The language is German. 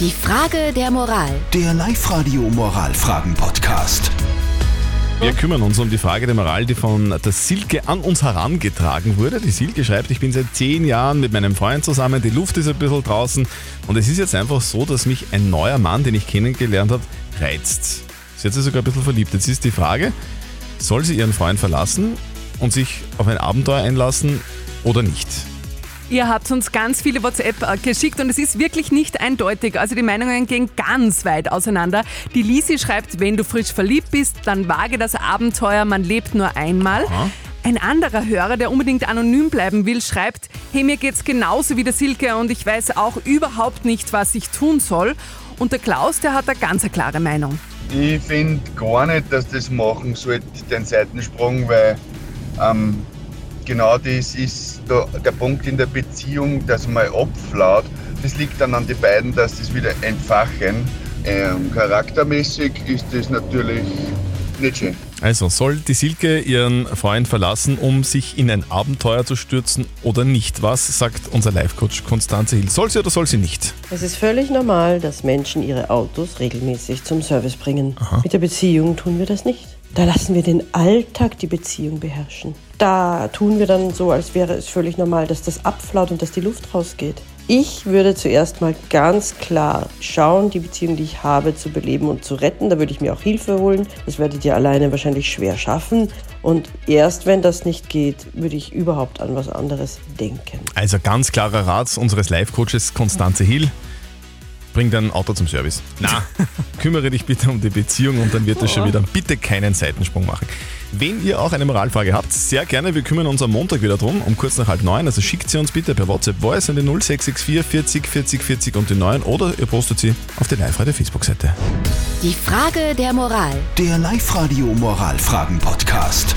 Die Frage der Moral. Der Live-Radio Moralfragen-Podcast. Wir kümmern uns um die Frage der Moral, die von der Silke an uns herangetragen wurde. Die Silke schreibt, ich bin seit zehn Jahren mit meinem Freund zusammen, die Luft ist ein bisschen draußen und es ist jetzt einfach so, dass mich ein neuer Mann, den ich kennengelernt habe, reizt. Sie hat sich sogar ein bisschen verliebt. Jetzt ist die Frage, soll sie ihren Freund verlassen und sich auf ein Abenteuer einlassen oder nicht? Ihr habt uns ganz viele WhatsApp äh, geschickt und es ist wirklich nicht eindeutig. Also die Meinungen gehen ganz weit auseinander. Die Lisi schreibt, wenn du frisch verliebt bist, dann wage das Abenteuer, man lebt nur einmal. Aha. Ein anderer Hörer, der unbedingt anonym bleiben will, schreibt, hey, mir geht's genauso wie der Silke und ich weiß auch überhaupt nicht, was ich tun soll. Und der Klaus, der hat eine ganz eine klare Meinung. Ich finde gar nicht, dass das machen sollte, den Seitensprung, weil ähm, genau das ist der, der Punkt in der Beziehung, dass man abflaut. Das liegt dann an die beiden, dass das wieder entfachen. Ähm, charaktermäßig ist das natürlich nicht schön. Also, soll die Silke ihren Freund verlassen, um sich in ein Abenteuer zu stürzen oder nicht? Was sagt unser Life-Coach Konstanze Hill? Soll sie oder soll sie nicht? Es ist völlig normal, dass Menschen ihre Autos regelmäßig zum Service bringen. Mit der Beziehung tun wir das nicht. Da lassen wir den Alltag die Beziehung beherrschen. Da tun wir dann so, als wäre es völlig normal, dass das abflaut und dass die Luft rausgeht. Ich würde zuerst mal ganz klar schauen, die Beziehung, die ich habe, zu beleben und zu retten. Da würde ich mir auch Hilfe holen. Das werdet ihr alleine wahrscheinlich schwer schaffen. Und erst wenn das nicht geht, würde ich überhaupt an was anderes denken. Also, ganz klarer Rat unseres Life-Coaches Konstanze Hill. Bring dein Auto zum Service. Na, kümmere dich bitte um die Beziehung und dann wird es schon wieder. Bitte keinen Seitensprung machen. Wenn ihr auch eine Moralfrage habt, sehr gerne. Wir kümmern uns am Montag wieder drum, um kurz nach halb neun. Also schickt sie uns bitte per WhatsApp Voice an die 0664 40 40 40 und die 9 oder ihr postet sie auf die Live-Radio Facebook-Seite. Die Frage der Moral. Der Live-Radio Moralfragen-Podcast.